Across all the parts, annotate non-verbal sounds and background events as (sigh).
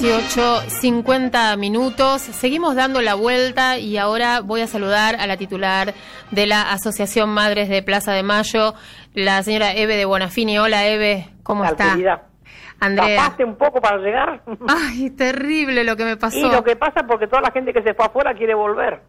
18, 50 minutos. Seguimos dando la vuelta y ahora voy a saludar a la titular de la Asociación Madres de Plaza de Mayo, la señora Eve de Bonafini. Hola Eve, ¿cómo está? Andrea. ¿Tapaste un poco para llegar? Ay, terrible lo que me pasó. Y lo que pasa porque toda la gente que se fue afuera quiere volver.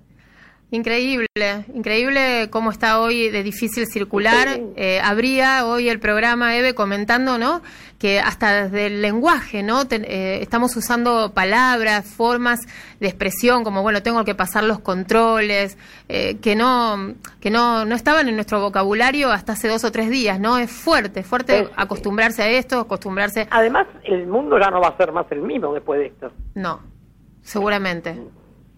Increíble, increíble cómo está hoy de difícil circular. Eh, habría hoy el programa, Eve, comentando, ¿no? Que hasta desde el lenguaje, ¿no? Eh, estamos usando palabras, formas de expresión, como, bueno, tengo que pasar los controles, eh, que no que no, no estaban en nuestro vocabulario hasta hace dos o tres días, ¿no? Es fuerte, fuerte acostumbrarse a esto, acostumbrarse... Además, el mundo ya no va a ser más el mismo después de esto. No, seguramente.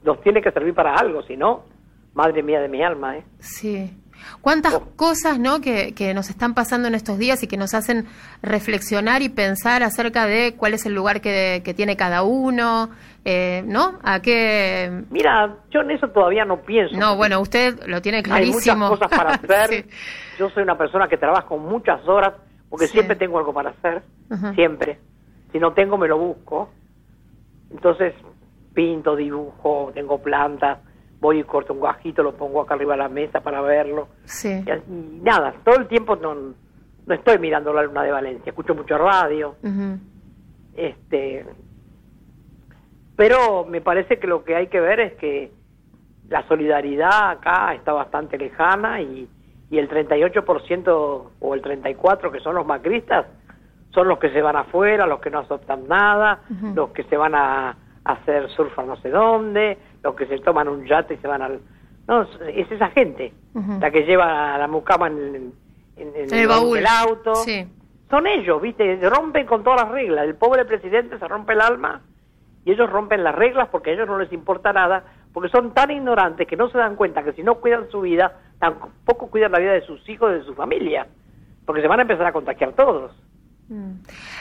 Nos tiene que servir para algo, si no madre mía de mi alma, ¿eh? Sí. ¿Cuántas oh. cosas ¿no? Que, que, nos están pasando en estos días y que nos hacen reflexionar y pensar acerca de cuál es el lugar que, que tiene cada uno? Eh, ¿No? ¿A qué...? Mira, yo en eso todavía no pienso. No, bueno, usted lo tiene clarísimo. Hay muchas cosas para (laughs) hacer. Yo soy una persona que trabajo muchas horas porque siempre tengo algo para hacer. Siempre. Si no tengo, me lo busco. Entonces, pinto, dibujo, tengo plantas voy y corto un guajito, lo pongo acá arriba de la mesa para verlo. Sí. Y, nada, todo el tiempo no, no estoy mirando la luna de Valencia, escucho mucho radio. Este pero me parece que lo que hay que ver es que la solidaridad acá está bastante lejana y, y el 38% o el 34% que son los macristas son los que se van afuera, los que no aceptan nada, los que se van a, hacer surf no sé dónde, los que se toman un yate y se van al... No, es esa gente, la que lleva la mucama en, el, baúl. auto. Son ellos, ¿viste? Rompen con todas las reglas. El pobre presidente se rompe el alma y ellos rompen las reglas porque a ellos no les importa nada, porque son tan ignorantes que no se dan cuenta que si no cuidan su vida, tampoco cuidan la vida de sus hijos y de su familia, porque se van a empezar a contagiar todos. Mm.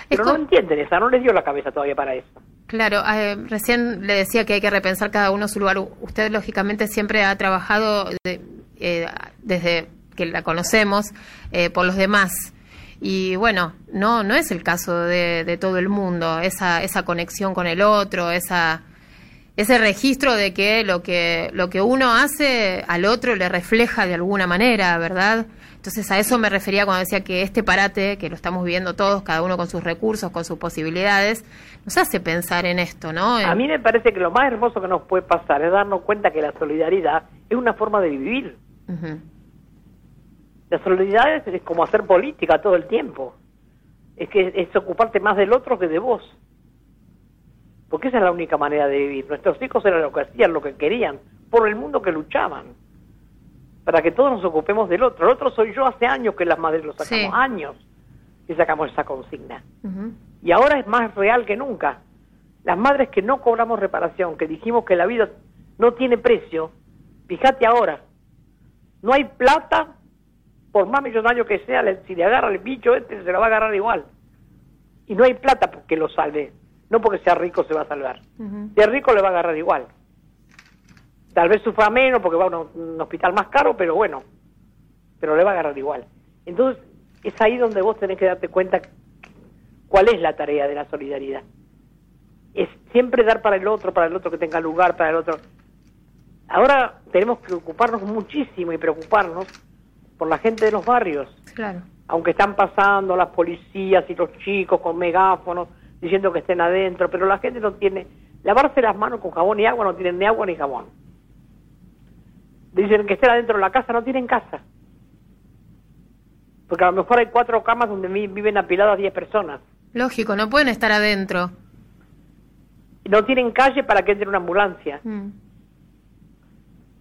Pero no entienden esa, no les dio la cabeza todavía para eso. Claro, eh, recién le decía que hay que repensar cada uno su lugar. Usted, lógicamente, siempre ha trabajado eh, desde que la conocemos eh, por los demás. Y bueno, no, no es el caso de, todo el mundo, esa, esa conexión con el otro, esa, ese registro de que lo, que lo que uno hace al otro le refleja de alguna manera, ¿verdad? Entonces a eso me refería cuando decía que este parate, que lo estamos viviendo todos, cada uno con sus recursos, con sus posibilidades, nos hace pensar en esto, ¿no? A mí me parece que lo más hermoso que nos puede pasar es darnos cuenta que la solidaridad es una forma de vivir. La solidaridad es, como hacer política todo el tiempo. Es que es ocuparte más del otro que de vos. Porque esa es la única manera de vivir. Nuestros hijos eran lo que hacían, lo que querían, por el mundo que luchaban para que todos nos ocupemos del otro. El otro soy yo hace años que las madres lo sacamos, años que sacamos esa consigna. Y ahora es más real que nunca. Las madres que no cobramos reparación, que dijimos que la vida no tiene precio, fíjate ahora, no hay plata, por más millonario que sea, si le agarra el bicho este, se lo va a agarrar igual. Y no hay plata porque lo salve, no porque sea rico se va a salvar. Si es rico le va a agarrar igual. Tal vez sufra menos porque va a un, hospital más caro, pero bueno, pero le va a agarrar igual. Entonces, es ahí donde vos tenés que darte cuenta cuál es la tarea de la solidaridad. Es siempre dar para el otro, para el otro que tenga lugar, para el otro. Ahora tenemos que ocuparnos muchísimo y preocuparnos por la gente de los barrios. Claro. Aunque están pasando las policías y los chicos con megáfonos diciendo que estén adentro, pero la gente no tiene. Lavarse las manos con jabón y agua no tienen ni agua ni jabón dicen que estén adentro de la casa, no tienen casa. Porque a lo mejor hay cuatro camas donde viven apiladas diez personas. Lógico, no pueden estar adentro. No tienen calle para que entre una ambulancia. Mm.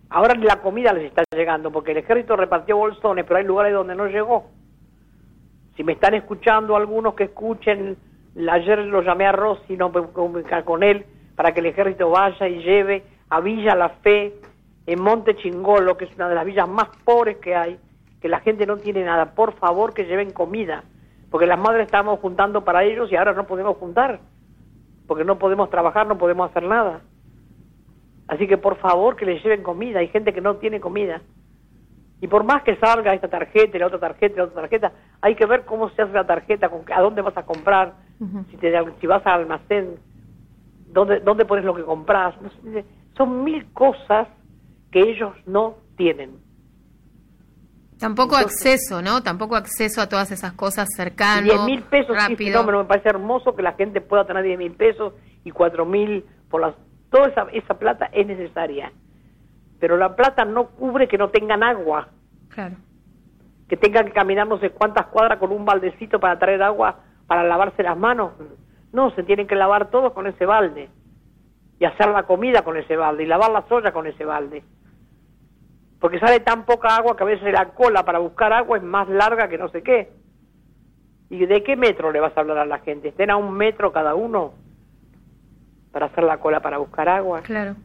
Ahora la comida les está llegando, porque el ejército repartió bolsones, pero hay lugares donde no llegó. Si me están escuchando algunos que escuchen, ayer lo llamé a Rossi, no comunicar con él, para que el ejército vaya y lleve a Villa La Fe en Monte Chingolo, que es una de las villas más pobres que hay, que la gente no tiene nada, por favor que lleven comida, porque las madres estábamos juntando para ellos y ahora no podemos juntar, porque no podemos trabajar, no podemos hacer nada. Así que por favor que les lleven comida, hay gente que no tiene comida. Y por más que salga esta tarjeta, la otra tarjeta, la otra tarjeta, hay que ver cómo se hace la tarjeta, con, a dónde vas a comprar, si, te, si vas al almacén. dónde, dónde pones lo que compras. No sé, son mil cosas que ellos no tienen. Tampoco acceso, ¿no? Tampoco acceso a todas esas cosas cercanas. 10 mil pesos, sí, me parece hermoso que la gente pueda tener 10 mil pesos y 4 mil por las... Toda esa, esa plata es necesaria. Pero la plata no cubre que no tengan agua. Claro. Que tengan que caminar no sé cuántas cuadras con un baldecito para traer agua para lavarse las manos. No, se tienen que lavar todos con ese balde. Y hacer la comida con ese balde. Y lavar las ollas con ese balde porque sale tan poca agua que a veces la cola para buscar agua es más larga que no sé qué. ¿Y de qué metro le vas a hablar a la gente? ¿Estén a un metro cada uno para hacer la cola para buscar agua? Claro.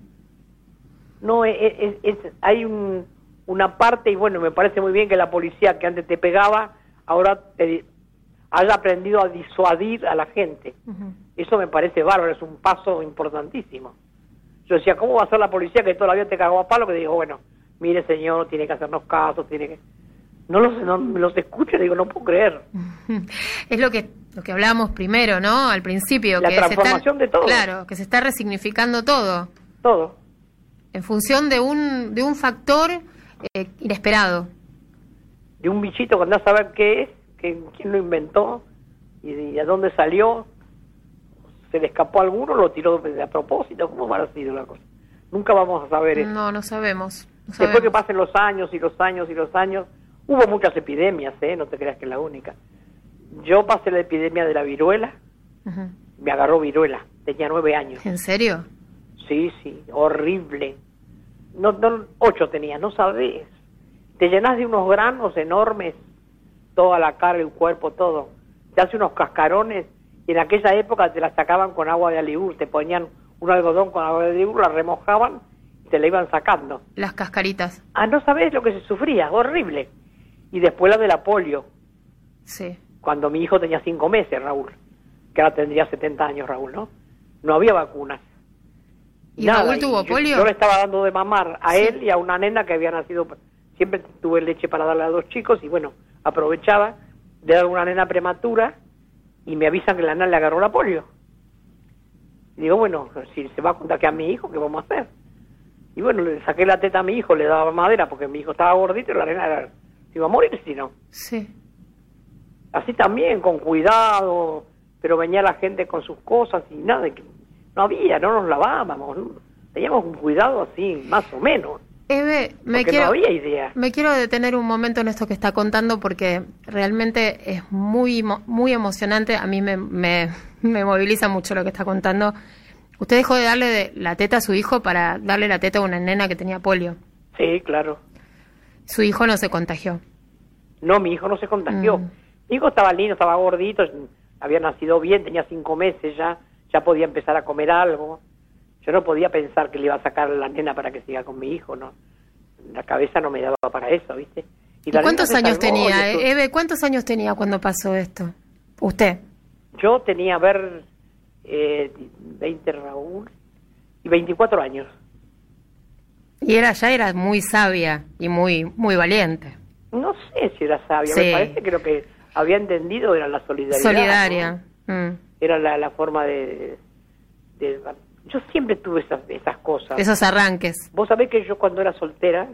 No, es, hay una parte, y bueno, me parece muy bien que la policía que antes te pegaba, ahora te, haya aprendido a disuadir a la gente. Eso me parece bárbaro, es un paso importantísimo. Yo decía, ¿cómo va a ser la policía que todavía te cagó a palo? Que digo, bueno, mire señor, tiene que hacernos caso, tiene que... No los, no, los escucho y digo, no puedo creer. (laughs) Es lo que lo que hablábamos primero, ¿no? Al principio. La transformación de todo. Claro, que se está resignificando todo. Todo. En función de un, de un factor eh, inesperado. De un bichito que andás a saber qué es, que, quién lo inventó y, a dónde salió. ¿Se le escapó a alguno? ¿Lo tiró a propósito? ¿Cómo habrá sido la cosa? Nunca vamos a saber eso. No, no sabemos. Después que pasen los años y los años y los años, hubo muchas epidemias, ¿eh? No te creas que es la única. Yo pasé la epidemia de la viruela, me agarró viruela, tenía nueve años. ¿En serio? Sí, sí, horrible. No, no, ocho tenía, no sabes. Te llenas de unos granos enormes, toda la cara, el cuerpo, todo. Te hace unos cascarones y en aquella época te la sacaban con agua de alibur, te ponían un algodón con agua de alibur, la remojaban se le iban sacando. Las cascaritas. Ah, no sabés lo que se sufría, horrible. Y después la de la polio. Sí. Cuando mi hijo tenía cinco meses, Raúl, que ahora tendría 70 años, Raúl, ¿no? No había vacunas. ¿Y Raúl tuvo polio? Yo le estaba dando de mamar a él y a una nena que había nacido. Siempre tuve leche para darle a dos chicos y bueno, aprovechaba de dar una nena prematura y me avisan que la nena le agarró la polio. Y digo, bueno, si se va a contagiar a mi hijo, ¿qué vamos a hacer? Y bueno, le saqué la teta a mi hijo, le daba madera porque mi hijo estaba gordito y la arena era, iba a morir si no. Sí. Así también, con cuidado, pero venía la gente con sus cosas y nada, no había, no nos lavábamos, teníamos un cuidado así, más o menos. Eve, me quiero, idea. me quiero detener un momento en esto que está contando porque realmente es muy, muy emocionante. A mí me, me, (laughs) me moviliza mucho lo que está contando. ¿Usted dejó de darle la teta a su hijo para darle la teta a una nena que tenía polio? Sí, claro. ¿Su hijo no se contagió? No, mi hijo no se contagió. Mm. Mi hijo estaba lindo, estaba gordito, había nacido bien, tenía cinco meses ya, ya podía empezar a comer algo. Yo no podía pensar que le iba a sacar la nena para que siga con mi hijo, ¿no? La cabeza no me daba para eso, ¿viste? ¿Y, cuántos años tenía, Eve? ¿Cuántos años tenía cuando pasó esto? ¿Usted? Yo tenía, a ver, eh, 20 Raúl y 24 años. Y era ya era muy sabia y muy muy valiente. No sé si era sabia, me parece que lo que había entendido era la solidaridad. Solidaria. Mm. Era la, la forma de, Yo siempre tuve esas, esas cosas. Esos arranques. Vos sabés que yo cuando era soltera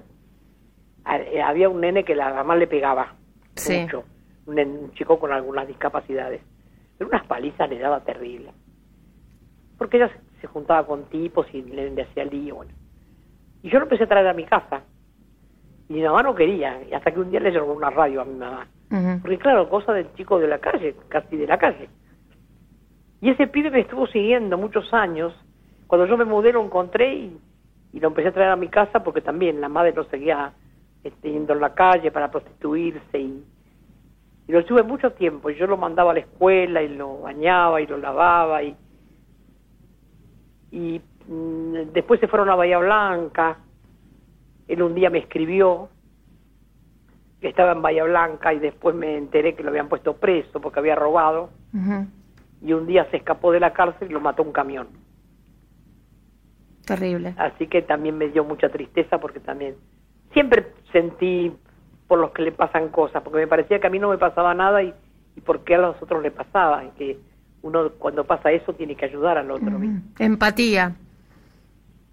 eh, había un nene que la mamá le pegaba mucho. Un, chico con algunas discapacidades. Pero unas palizas le daba terrible porque ella se juntaba con tipos y le, hacía lío. Bueno. Y yo lo empecé a traer a mi casa. Y mi mamá no quería, y hasta que un día le llegó una radio a mi mamá. Porque claro, cosa del chico de la calle, casi de la calle. Y ese pibe me estuvo siguiendo muchos años. Cuando yo me mudé lo encontré y, lo empecé a traer a mi casa porque también la madre lo seguía este, yendo en la calle para prostituirse y, y lo tuve mucho tiempo. Y yo lo mandaba a la escuela y lo bañaba y lo lavaba y y mm, después se fueron a Bahía Blanca. Él un día me escribió que estaba en Bahía Blanca y después me enteré que lo habían puesto preso porque había robado. Y un día se escapó de la cárcel y lo mató un camión. Terrible. Así que también me dio mucha tristeza porque también siempre sentí por los que le pasan cosas, porque me parecía que a mí no me pasaba nada y, y por qué a los otros le pasaba, y que uno cuando pasa eso tiene que ayudar al otro. Empatía.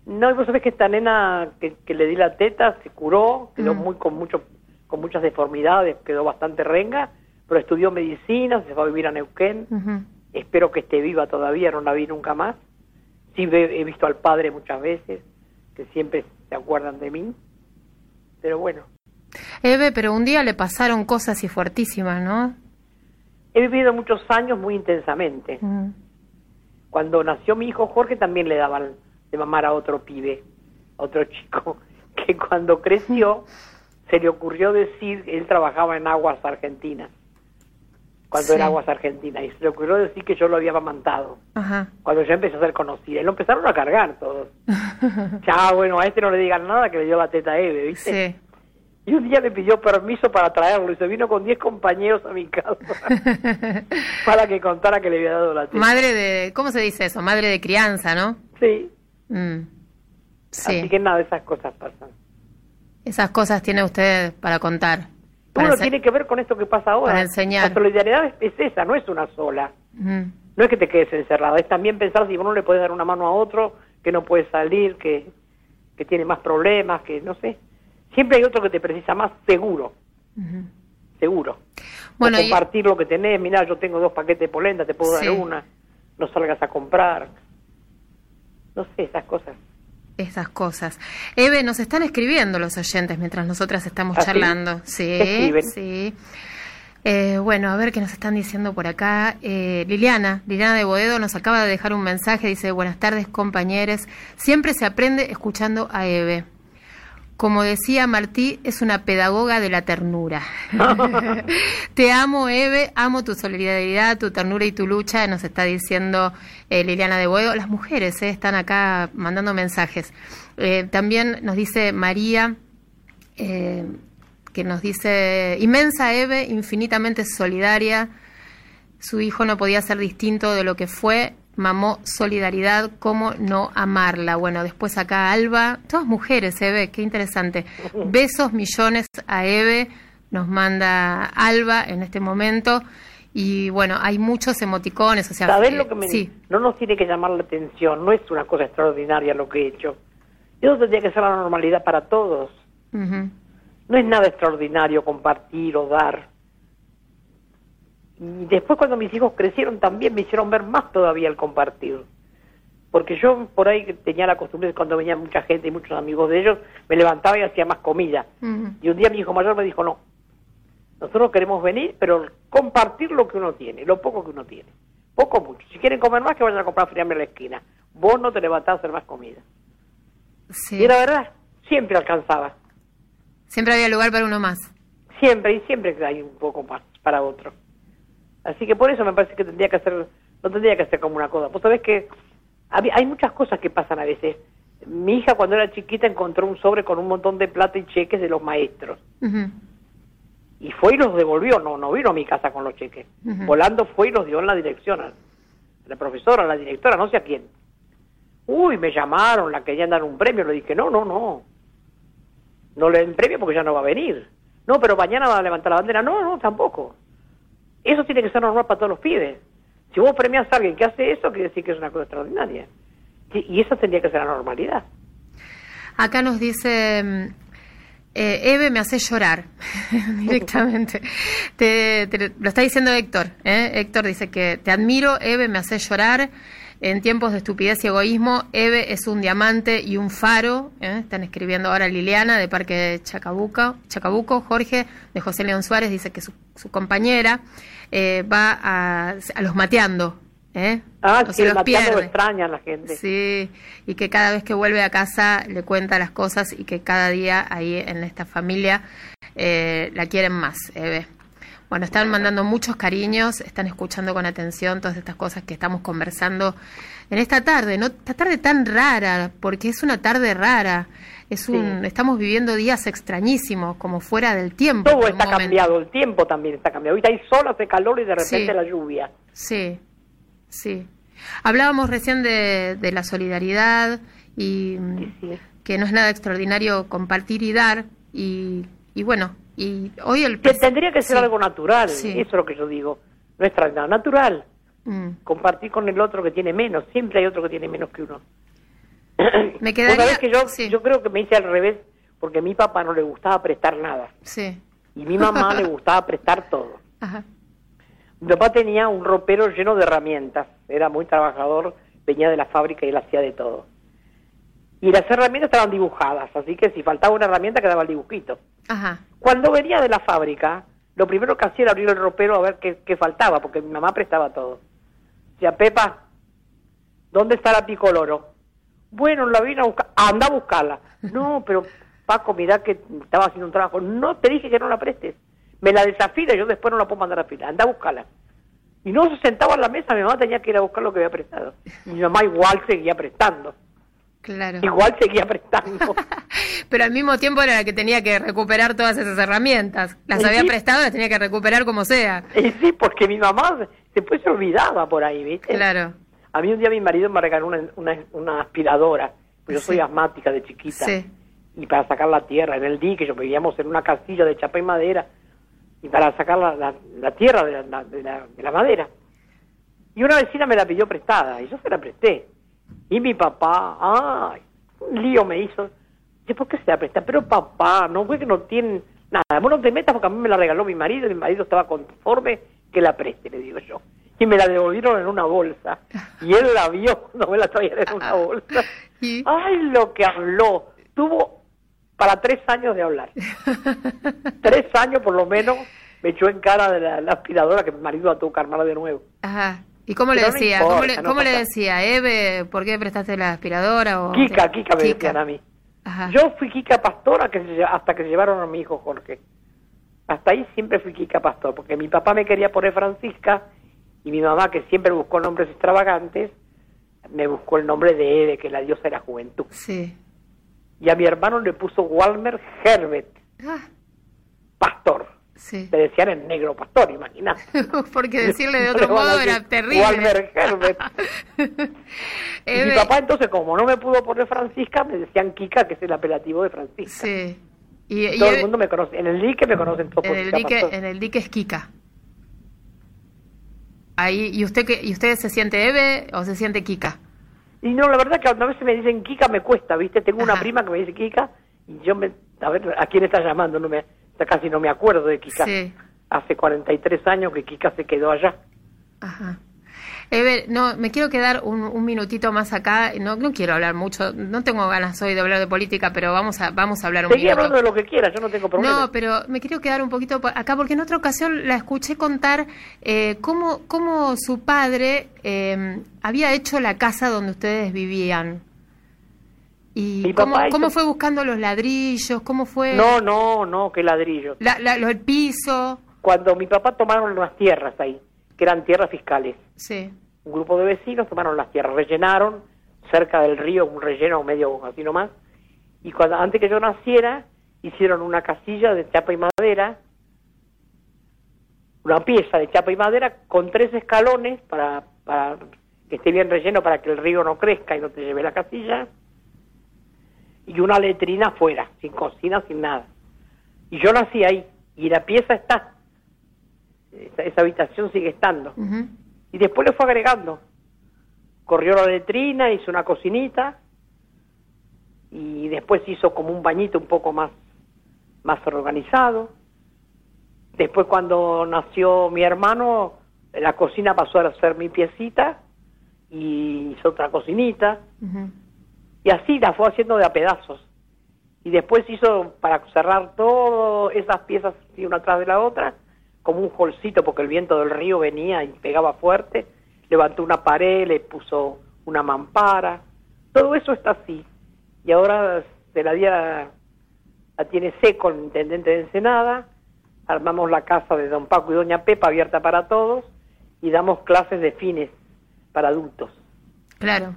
No, y vos sabés que esta nena que, le di la teta se curó, quedó muy con mucho con muchas deformidades, quedó bastante renga, pero estudió medicina, se fue a vivir a Neuquén. Espero que esté viva todavía, no la vi nunca más. Sí he visto al padre muchas veces, que siempre se acuerdan de mí. Pero bueno. Eve, pero un día le pasaron cosas así fuertísimas, ¿no? He vivido muchos años muy intensamente. Cuando nació mi hijo Jorge también le daban de mamar a otro pibe, otro chico, (laughs) que cuando creció se le ocurrió decir, él trabajaba en aguas argentinas, cuando era aguas argentinas, y se le ocurrió decir que yo lo había amamantado, cuando ya empecé a ser conocida, y lo empezaron a cargar todos. (laughs) ya, bueno, a este no le digan nada que le dio la teta a Eve, ¿viste? Sí. Y un día le pidió permiso para traerlo y se vino con 10 compañeros a mi casa (laughs) para que contara que le había dado la teta. Madre de, ¿cómo se dice eso? Madre de crianza, ¿no? Sí. Mm. sí. Así que nada, esas cosas pasan. Esas cosas tiene usted para contar. Para tiene que ver con esto que pasa ahora. Para enseñar. La solidaridad es, esa, no es una sola. No es que te quedes encerrada, es también pensar si uno le puedes dar una mano a otro que no puede salir, que, que tiene más problemas, que no sé. Siempre hay otro que te precisa más, seguro. Seguro. Bueno, compartir lo que tenés, mira, yo tengo dos paquetes de polenta, te puedo dar una, no salgas a comprar. No sé, esas cosas esas cosas. Eve, nos están escribiendo los oyentes mientras nosotras estamos ¿Ah, charlando. Sí, sí. Eh, bueno, a ver qué nos están diciendo por acá. Eh, Liliana, Liliana de Boedo nos acaba de dejar un mensaje, dice, buenas tardes compañeros, siempre se aprende escuchando a Eve. Como decía Martí, es una pedagoga de la ternura. (laughs) Te amo, Eve, amo tu solidaridad, tu ternura y tu lucha, nos está diciendo eh, Liliana de Boedo. Las mujeres eh, están acá mandando mensajes. Eh, también nos dice María, que nos dice, inmensa Eve, infinitamente solidaria. Su hijo no podía ser distinto de lo que fue mamó Solidaridad, cómo no amarla. Bueno, después acá Alba, todas mujeres, Eve, qué interesante. (laughs) Besos millones a Eve, nos manda Alba en este momento. Y bueno, hay muchos emoticones, o sea... ¿Sabes lo que me sí. No nos tiene que llamar la atención, no es una cosa extraordinaria lo que he hecho. Eso tendría que ser la normalidad para todos. No es nada extraordinario compartir o dar. Y después cuando mis hijos crecieron también me hicieron ver más todavía el compartir. Porque yo por ahí tenía la costumbre, cuando venía mucha gente y muchos amigos de ellos, me levantaba y hacía más comida. Y un día mi hijo mayor me dijo, no, nosotros queremos venir, pero compartir lo que uno tiene, lo poco que uno tiene. Poco mucho. Si quieren comer más, que vayan a comprar friame en la esquina. Vos no te levantás a hacer más comida. Sí. Y era verdad, siempre alcanzaba. Siempre había lugar para uno más. Siempre, y siempre hay un poco más para otro. Así que por eso me parece que tendría que hacer, no tendría que hacer como una cosa. Vos sabés que hay muchas cosas que pasan a veces. Mi hija cuando era chiquita encontró un sobre con un montón de plata y cheques de los maestros. Y fue y los devolvió, no no vino a mi casa con los cheques. Volando fue y los dio en la dirección, a la profesora, a la directora, no sé a quién. Uy, me llamaron, la querían dar un premio, le dije, no, no, no. No le den premio porque ya no va a venir. No, pero mañana va a levantar la bandera. No, no, tampoco. Eso tiene que ser normal para todos los pibes. Si vos premias a alguien que hace eso, quiere decir que es una cosa extraordinaria. Y, eso tendría que ser la normalidad. Acá nos dice, mm, eh, Eve me hace llorar (laughs) directamente. te, lo está diciendo Héctor. ¿eh? Héctor dice que te admiro, Eve me hace llorar. En tiempos de estupidez y egoísmo, Eve es un diamante y un faro. ¿eh? Están escribiendo ahora Liliana de Parque Chacabuco, Chacabuco. Jorge de José León Suárez dice que su, compañera eh, va a, los mateando. ¿eh? Ah, sí, los mateando extraña a la gente. Sí, y que cada vez que vuelve a casa le cuenta las cosas y que cada día ahí en esta familia eh, la quieren más, Eve. Bueno, están mandando muchos cariños, están escuchando con atención todas estas cosas que estamos conversando en esta tarde, no esta tarde tan rara, porque es una tarde rara. Es un, estamos viviendo días extrañísimos, como fuera del tiempo. Todo está cambiado, el tiempo también está cambiado. Ahorita hay sol, hace calor y de repente la lluvia. Sí, sí. Hablábamos recién de, de la solidaridad y que no es nada extraordinario compartir y dar y, y bueno, y hoy el que tendría que ser algo natural, eso es lo que yo digo, no es natural. Mm. Compartir con el otro que tiene menos. Siempre hay otro que tiene menos que uno. (coughs) Me quedaría... sabés que yo, sí, yo creo que me hice al revés porque a mi papá no le gustaba prestar nada sí. y mi mamá le (laughs) gustaba prestar todo. Ajá. Mi papá tenía un ropero lleno de herramientas, era muy trabajador, venía de la fábrica y él hacía de todo. Y las herramientas estaban dibujadas, así que si faltaba una herramienta quedaba el dibujito. Ajá. Cuando venía de la fábrica, lo primero que hacía era abrir el ropero a ver qué, qué faltaba, porque mi mamá prestaba todo. Decía, Pepa, ¿dónde está la picoloro? Bueno, la vine a buscar. Anda a buscarla. (laughs) No, pero Paco, mirá que estaba haciendo un trabajo. No, te dije que no la prestes. Me la desafila yo después no la puedo mandar a fila. Anda a buscarla. Y no se sentaba en la mesa, mi mamá tenía que ir a buscar lo que había prestado. Y mi mamá igual seguía prestando. Claro. Igual seguía prestando. (laughs) Pero al mismo tiempo era la que tenía que recuperar todas esas herramientas. Las Sí. había prestado, las tenía que recuperar como sea. y sí, porque mi mamá después se olvidaba por ahí, ¿viste? Claro. A mí un día mi marido me regaló una, una, una aspiradora, pues yo soy asmática de chiquita, Sí. y para sacar la tierra en el dique, yo vivíamos en una casilla de chapa y madera, y para sacar la, la- la tierra de la, de, la, de la madera. Y una vecina me la pidió prestada, y yo se la presté. Y mi papá, ay, un lío me hizo. Dice, ¿por qué se la presta? Pero papá, no fue que no tienen nada. Vos no te metas porque a mí me la regaló mi marido y mi marido estaba conforme que la preste, le digo yo. Y me la devolvieron en una bolsa. Y él la vio cuando me la traían en una bolsa. (laughs) Ay, lo que habló. Tuvo para tres años de hablar. (laughs) tres años por lo menos me echó en cara de la, la aspiradora que mi marido la tuvo que armar de nuevo. Ajá. ¿Y cómo le no decía? importa, ¿Cómo, le, no cómo le decía? Eve, ¿por qué prestaste la aspiradora? O Kika, Kika me decían a mí. Ajá. Yo fui Kika Pastora que se hasta que se llevaron a mi hijo Jorge. Hasta ahí siempre fui Kika Pastor, porque mi papá me quería poner Francisca y mi mamá, que siempre buscó nombres extravagantes, me buscó el nombre de Eve, que la diosa de la juventud. Sí. Y a mi hermano le puso Walmer Herbert, Ah, pastor. Sí. Le decían el negro pastor, imagínate. (laughs) Porque decirle de (laughs) otro modo era terrible. Walmer Herbert. (laughs) Y mi papá entonces, como no me pudo poner Francisca, me decían Kika, que es el apelativo de Francisca. Sí. Y, y Todo el mundo me conoce. En el dique me conocen todos en el dique, Pastor. en el dique es Kika. Ahí, ¿y usted que, y usted se siente Eve o se siente Kika? Y no, la verdad que a veces me dicen Kika me cuesta, ¿viste? Tengo una prima que me dice Kika y yo me... A ver, ¿a quién está llamando? No me, ya casi no me acuerdo de Kika. Sí. Hace 43 años que Kika se quedó allá. Ajá. Eve, no, me quiero quedar un, un minutito más acá. No, no quiero hablar mucho. No tengo ganas hoy de hablar de política, pero vamos a, vamos a hablar un Seguí minuto. hablando de lo que quieras, yo no tengo problema. No, pero me quiero quedar un poquito acá porque en otra ocasión la escuché contar eh, cómo, cómo su padre eh, había hecho la casa donde ustedes vivían. Y Mi cómo, papá hizo- cómo fue buscando los ladrillos, cómo fue No, no, no, que ladrillo. la- la- el piso. Cuando mi papá tomaron unas tierras ahí, que eran tierras fiscales, Sí, un grupo de vecinos tomaron las tierras, rellenaron cerca del río, un relleno medio así nomás, y cuando antes que yo naciera, hicieron una casilla de chapa y madera, una pieza de chapa y madera con tres escalones para, para que esté bien relleno para que el río no crezca y no te lleve la casilla, y una letrina afuera, sin cocina, sin nada. Y yo nací ahí, y la pieza está, esa, esa habitación sigue estando y después le fue agregando. Corrió la letrina, hizo una cocinita y después hizo como un bañito un poco más, más organizado. Después cuando nació mi hermano, la cocina pasó a ser mi piecita y hizo otra cocinita. Y así la fue haciendo de a pedazos. Y después hizo para cerrar todas esas piezas una atrás de la otra, como un holcito, porque el viento del río venía y pegaba fuerte. Levantó una pared, le puso una mampara. Todo eso está así. Y ahora se la, día, la tiene seco el intendente de Ensenada. Armamos la casa de don Paco y doña Pepa abierta para todos y damos clases de fines para adultos. Claro.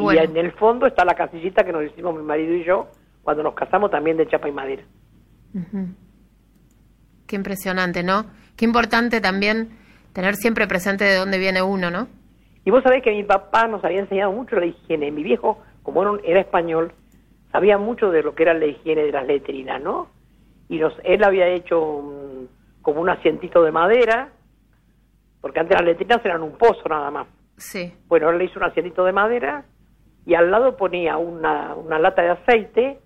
Qué y en el fondo está la casillita que nos hicimos mi marido y yo cuando nos casamos también de chapa y madera. Ujú. Qué impresionante, ¿no? Qué importante también tener siempre presente de dónde viene uno, ¿no? Y vos sabés que mi papá nos había enseñado mucho la higiene. Mi viejo, como era, un- era español, sabía mucho de lo que era la higiene de las letrinas, ¿no? Y nos, él había hecho un- como un asientito de madera, porque porque antes las letrinas eran un pozo nada más. Sí. Bueno, él le hizo un asientito de madera y al lado ponía una, una lata de aceite,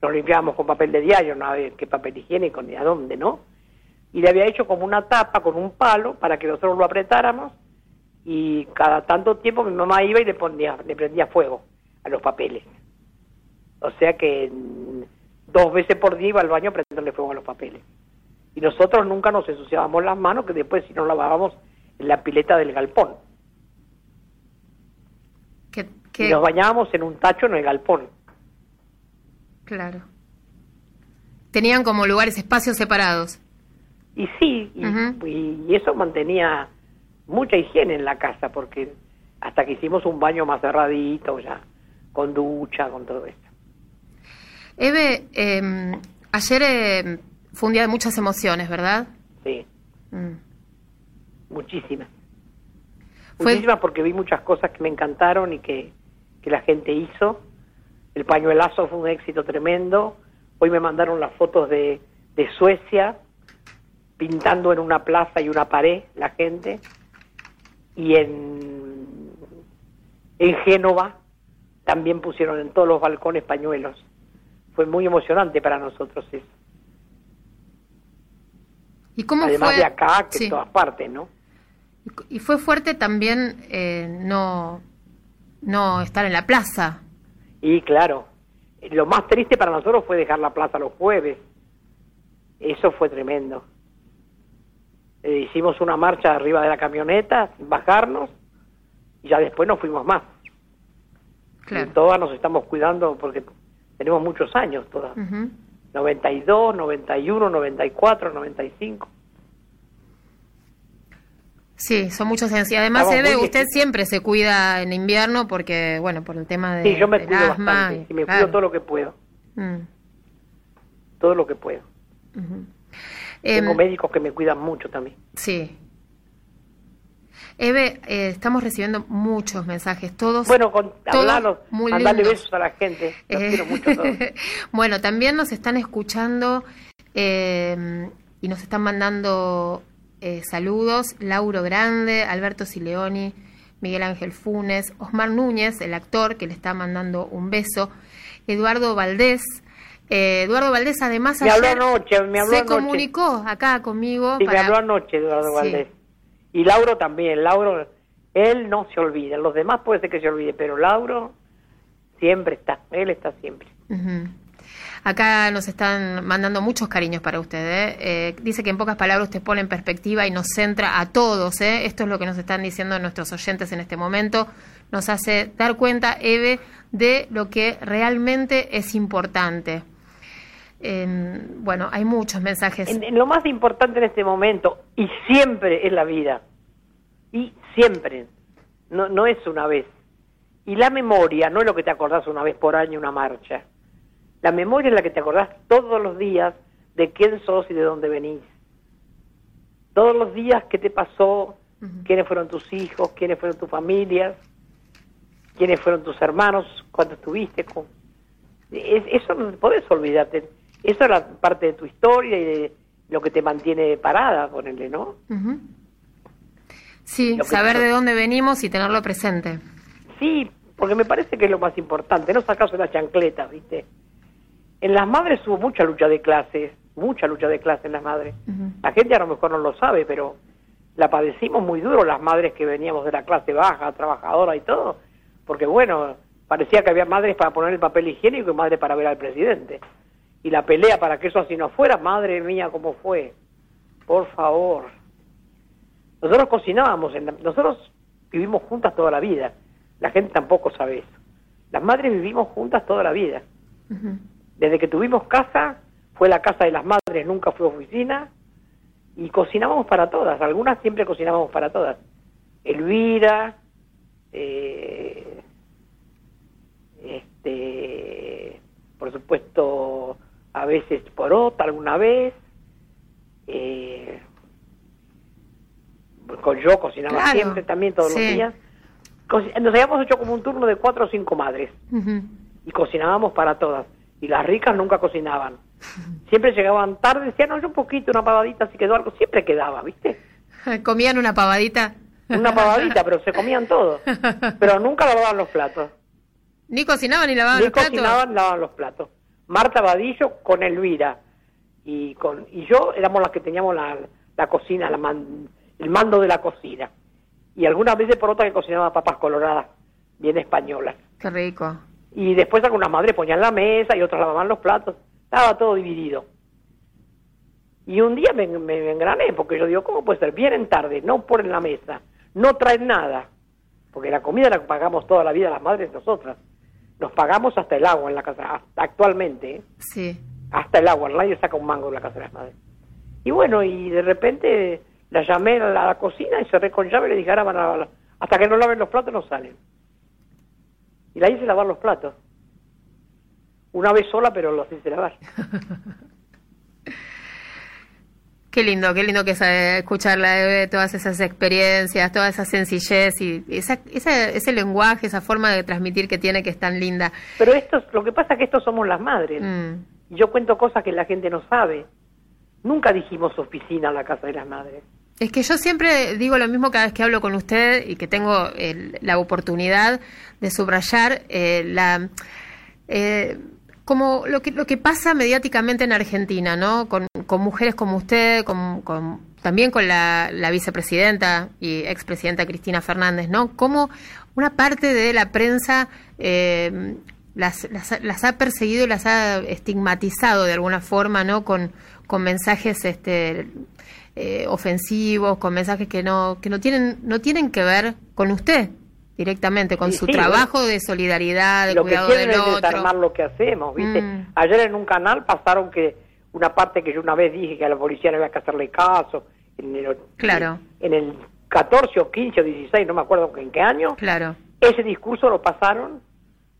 lo limpiábamos con papel de diario, no había qué papel higiénico ni a dónde, ¿no? Y le había hecho como una tapa con un palo para que nosotros lo apretáramos y cada tanto tiempo mi mamá iba y le ponía, le prendía fuego a los papeles. O sea que dos veces por día iba al baño a prenderle fuego a los papeles. Y nosotros nunca nos ensuciábamos las manos, que después si nos lavábamos en la pileta del galpón. Que, Y nos bañábamos en un tacho en el galpón. Claro. Tenían como lugares, espacios separados. Y sí, y, Ujú. y- y eso mantenía mucha higiene en la casa, porque hasta que hicimos un baño más cerradito ya, con ducha, con todo esto. Eve, eh, ayer eh, fue un día de muchas emociones, ¿verdad? Sí, Mm. muchísimas. Fue- Muchísimas porque vi muchas cosas que me encantaron y que, que la gente hizo. El pañuelazo fue un éxito tremendo. Hoy me mandaron las fotos de, de Suecia, pintando en una plaza y una pared la gente. Y en, en Génova también pusieron en todos los balcones pañuelos. Fue muy emocionante para nosotros eso. ¿Y cómo Además fue? de acá, que Sí. en todas partes, ¿no? Y fue fuerte también eh, no, no estar en la plaza. Y claro, lo más triste para nosotros fue dejar la plaza los jueves. Eso fue tremendo. Eh, hicimos una marcha arriba de la camioneta, bajarnos, y ya después nos fuimos más. Claro. Y todas nos estamos cuidando porque tenemos muchos años todas. Ujú. 92, 91, 94, 95. Sí, son muchos. Y además, Estamos Eve, usted siempre se cuida en invierno porque, bueno, por el tema de, Sí, yo me cuido asma. bastante. y- Y me claro. cuido todo lo que puedo. Mm, Todo lo que puedo. Tengo Em, médicos que me cuidan mucho también. Sí. Eve, eh, estamos recibiendo muchos mensajes, todos. Bueno, con, todos muy mandarle besos a la gente. Los Eh, quiero mucho todos. (laughs) bueno, también nos están escuchando eh, y nos están mandando eh, saludos. Lauro Grande, Alberto Sileoni, Miguel Ángel Funes, Osmar Núñez, el actor, que le está mandando un beso. Eduardo Valdés. Eh, Eduardo Valdés, además, Me habló ayer anoche, me habló se anoche. comunicó acá conmigo. Sí, me para- habló anoche Eduardo Sí. Valdés. Y Lauro también. Lauro, él no se olvida. Los demás puede ser que se olvide, pero Lauro siempre está. Él está siempre. Acá nos están mandando muchos cariños para usted. ¿eh? Eh, dice que en pocas palabras usted pone en perspectiva y nos centra a todos. ¿eh? Esto es lo que nos están diciendo nuestros oyentes en este momento. Nos hace dar cuenta, Eve, de lo que realmente es importante. Bueno, hay muchos mensajes. En- en lo más importante en este momento, y siempre es la vida. Y siempre. No, no es una vez. Y la memoria no es lo que te acordás una vez por año una marcha. La memoria es la que te acordás todos los días de quién sos y de dónde venís. Todos los días qué te pasó, quiénes fueron tus hijos, quiénes fueron tus familias, quiénes fueron tus hermanos, cuánto estuviste con... Es- eso no podés olvidarte. Eso es la parte de tu historia y de lo que te mantiene parada, ponele, ¿no? Sí, saber de dónde venimos y tenerlo presente. Sí, porque me parece que es lo más importante, no sacarse las chancletas, ¿viste? En las madres hubo mucha lucha de clases, mucha lucha de clases en las madres. La gente a lo mejor no lo sabe, pero la padecimos muy duro las madres que veníamos de la clase baja, trabajadora y todo, porque bueno, parecía que había madres para poner el papel higiénico y madres para ver al presidente. Y la pelea para que eso así no fuera, madre mía, ¿cómo fue? Por favor. Nosotros cocinábamos, en la- nosotros vivimos juntas toda la vida. La gente tampoco sabe eso. Las madres vivimos juntas toda la vida. Ujú. Desde que tuvimos casa, fue la casa de las madres, nunca fue oficina, y cocinábamos para todas, algunas siempre cocinábamos para todas. Elvira, eh, este, por supuesto, a veces Porota alguna vez, eh, con yo cocinaba Claro, siempre también todos sí. los días. Nos habíamos hecho como un turno de cuatro o cinco madres y cocinábamos para todas. Y las ricas nunca cocinaban. Siempre llegaban tarde, decían, no, yo un poquito, una pavadita, si quedó algo, siempre quedaba, ¿viste? (laughs) ¿Comían una pavadita? Una pavadita, pero se comían todo. (laughs) Pero nunca lavaban los platos. Ni cocinaban ni lavaban Ni los platos. cocinaban, lavaban los platos. Marta Vadillo con Elvira y con y yo éramos las que teníamos la, la cocina, la man- el mando de la cocina. Y algunas veces por otra que cocinaba papas coloradas, bien españolas. Qué rico. Y después algunas madres ponían la mesa y otras lavaban los platos. Estaba todo dividido. Y un día me, me, me engrané, porque yo digo, ¿cómo puede ser? Vienen tarde, no ponen la mesa, no traen nada. Porque la comida la pagamos toda la vida las madres nosotras. Nos pagamos hasta el agua en la casa, hasta actualmente, ¿eh? Sí. hasta el agua, nadie saca un mango de la casa de las madres. Y bueno, y de repente la llamé a la, cocina y cerré con llave y le dije, ahora van a lavar- hasta que no laven los platos no salen. Y la hice lavar los platos. Una vez sola, pero los hice lavar. (laughs) Qué lindo, qué lindo que es escucharla de todas esas experiencias, toda esa sencillez y esa, esa- ese lenguaje, esa forma de transmitir que tiene que es tan linda. Pero esto, es- lo que pasa es que estos somos las madres. Mm. Y yo cuento cosas que la gente no sabe. Nunca dijimos oficina en la casa de las madres. Es que yo siempre digo lo mismo cada vez que hablo con usted y que tengo la oportunidad de subrayar eh, la eh, como lo que lo que pasa mediáticamente en Argentina, ¿no? Con, mujeres como usted, también con la, vicepresidenta y expresidenta Cristina Fernández, ¿no? Como una parte de la prensa eh, las, las, las ha perseguido y las ha estigmatizado de alguna forma, ¿no? Con, con mensajes este, eh, ofensivos, con mensajes que no, que no tienen, no tienen que ver con usted directamente, con Sí, su sí, trabajo de solidaridad, de lo que cuidado quieren del es otro. desarmar lo que hacemos, ¿viste? Mm. Ayer en un canal pasaron que una parte que yo una vez dije que a la policía no había que hacerle caso, en el, Claro. en el 14 o 15 o 16, no me acuerdo en qué año, Claro. ese discurso lo pasaron,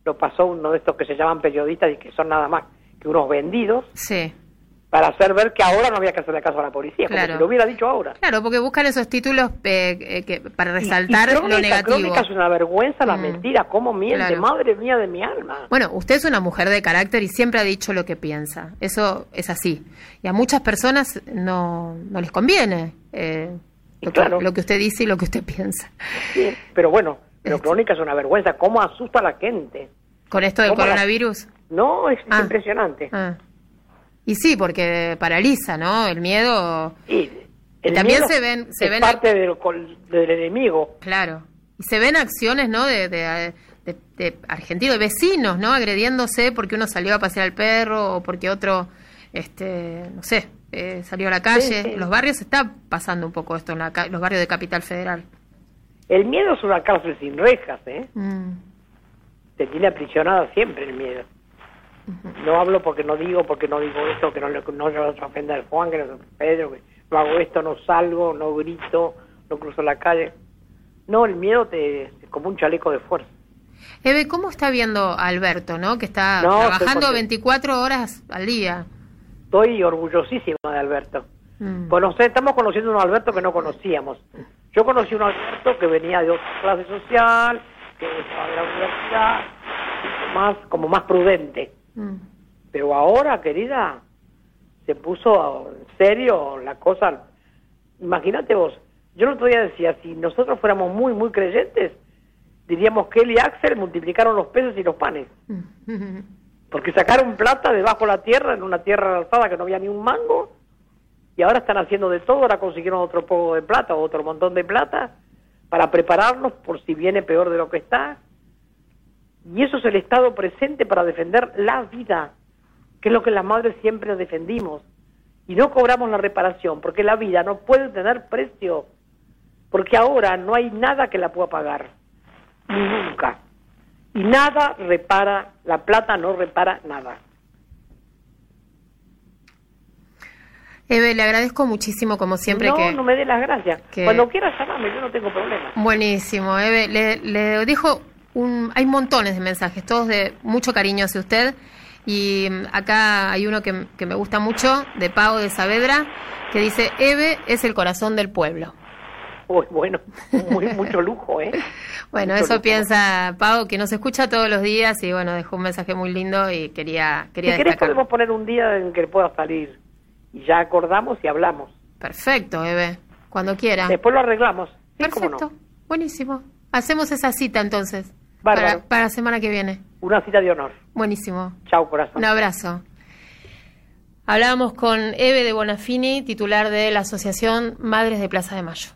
lo pasó uno de estos que se llaman periodistas y que son nada más que unos vendidos, Sí. Para hacer ver que ahora no había que hacerle caso a la policía, como Claro. si lo hubiera dicho ahora. Claro, porque buscan esos títulos eh, eh, que, para resaltar Y- y lo Crónica, negativo. Crónica es una vergüenza, la Mm. mentira, cómo miente, Claro. madre mía de mi alma. Bueno, usted es una mujer de carácter y siempre ha dicho lo que piensa. Eso es así. Y a muchas personas no, no les conviene eh, lo, que, lo usted dice y lo que usted piensa. Sí, pero bueno, pero Este. Crónica es una vergüenza, cómo asusta a la gente. Con esto del ¿Cómo la- coronavirus. No, es Ah. impresionante. Ah. Y sí, porque paraliza, ¿no? El miedo, Y el También miedo se ven- se es ven- parte del, enemigo. claro. Y se ven acciones, ¿no? De, de, de- de argentinos, de vecinos, ¿no? Agrediéndose porque uno salió a pasear al perro o porque otro, este, no sé, eh, salió a la calle. Sí, los barrios está pasando un poco esto, en la los barrios de Capital Federal. El miedo es una cárcel sin rejas, ¿eh? Mm. Te tiene aprisionada siempre el miedo. No hablo porque no digo, porque no digo esto, que no le no le vas a ofender al Juan, que no ofenda a Pedro, que no hago esto, no salgo, no grito, no cruzo la calle. No, el miedo te es como un chaleco de fuerza. Eve, ¿cómo está viendo a Alberto, no? Que está No, trabajando contento. 24 horas al día. Estoy orgullosísima de Alberto. Mm. Estamos conociendo a un Alberto que no conocíamos. Yo conocí a un Alberto que venía de otra clase social, que estaba de la universidad, más, como más prudente. Mm. Pero ahora, querida, se puso en serio la cosa. Imagínate vos, yo el otro día decía, si nosotros fuéramos muy, muy creyentes, diríamos que él y Axel multiplicaron los peces y los panes. (laughs) Porque sacaron plata debajo de la tierra, en una tierra alzada que no había ni un mango, y ahora están haciendo de todo, ahora consiguieron otro poco de plata, otro montón de plata, para prepararnos por si viene peor de lo que está. Y eso es el Estado presente para defender la vida, que es lo que las madres siempre defendimos. Y no cobramos la reparación, porque la vida no puede tener precio, porque ahora no hay nada que la pueda pagar, nunca. Y nada repara, la plata no repara nada. Eve, le agradezco muchísimo, como siempre, no, que... no me dé las gracias. que- Cuando quieras llamarme, yo no tengo problema. Buenísimo, Eve. Le, le dijo, un, hay montones de mensajes, todos de mucho cariño hacia usted. Y mm, acá hay uno que, que me gusta mucho, de Pau de Saavedra, que dice, Eve es el corazón del pueblo. Uy, bueno, muy, mucho lujo, ¿eh? (laughs) Bueno, Mucho eso lujo. piensa Pau, que nos escucha todos los días y bueno, dejó un mensaje muy lindo y quería, Si quería querés destacar. podemos poner un día en que pueda salir. Y ya acordamos y hablamos. Perfecto, Eve. Cuando quiera. Después lo arreglamos. Sí, Perfecto. no. Buenísimo. Hacemos esa cita entonces. Bárbaro. Para, para la semana que viene. Una cita de honor. Buenísimo. Chao, corazón. Un abrazo. Hablábamos con Eve de Bonafini, titular de la Asociación Madres de Plaza de Mayo.